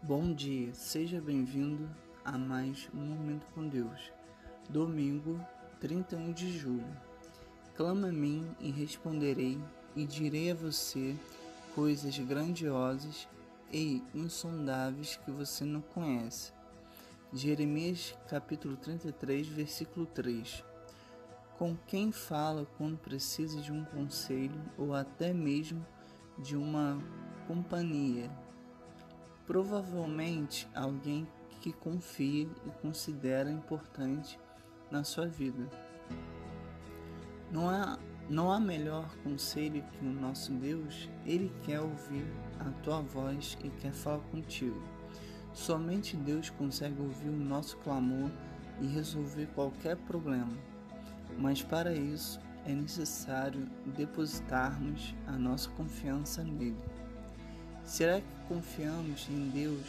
Bom dia, seja bem-vindo a mais um Momento com Deus. Domingo, 31 de julho. Clama a mim e responderei, e direi a você coisas grandiosas e insondáveis que você não conhece. Jeremias capítulo 33, versículo 3. Com quem fala quando precisa de um conselho ou até mesmo de uma companhia provavelmente alguém que confia e considera importante na sua vida. Não há, não há melhor conselho que o nosso Deus, Ele quer ouvir a tua voz e quer falar contigo. Somente Deus consegue ouvir o nosso clamor e resolver qualquer problema. Mas para isso é necessário depositarmos a nossa confiança nele. Será que confiamos em Deus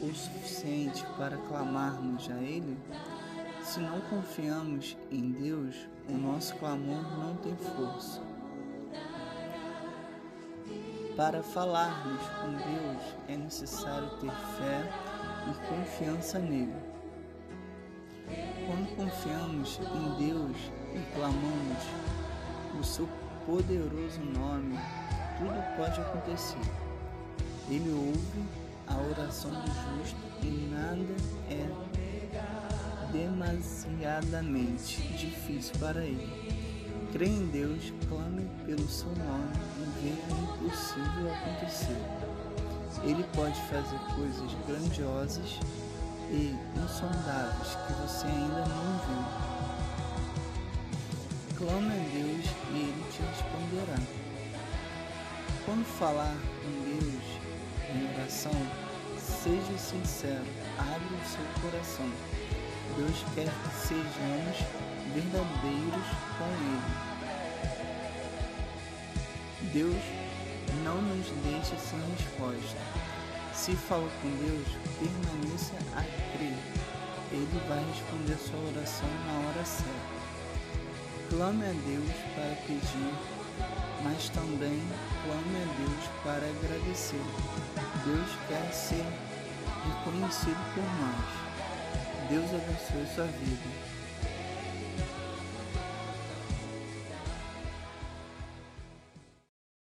o suficiente para clamarmos a Ele? Se não confiamos em Deus, o nosso clamor não tem força. Para falarmos com Deus é necessário ter fé e confiança nele. Quando confiamos em Deus e clamamos o seu poderoso nome, tudo pode acontecer. Ele ouve a oração do justo e nada é demasiadamente difícil para ele. Crê em Deus, clame pelo seu nome e veja o impossível acontecer. Ele pode fazer coisas grandiosas e insondáveis que você ainda não viu. Clame a Deus e Ele te responderá. Quando falar com Deus, em oração, seja sincero, abra o seu coração. Deus quer que sejamos verdadeiros com Ele. Deus não nos deixa sem resposta. Se falou com Deus, permaneça a crer. Ele vai responder sua oração na hora certa. Clame a Deus para pedir, mas também clame a Deus para agradecer. Deus quer ser reconhecido por nós. Deus abençoe sua vida.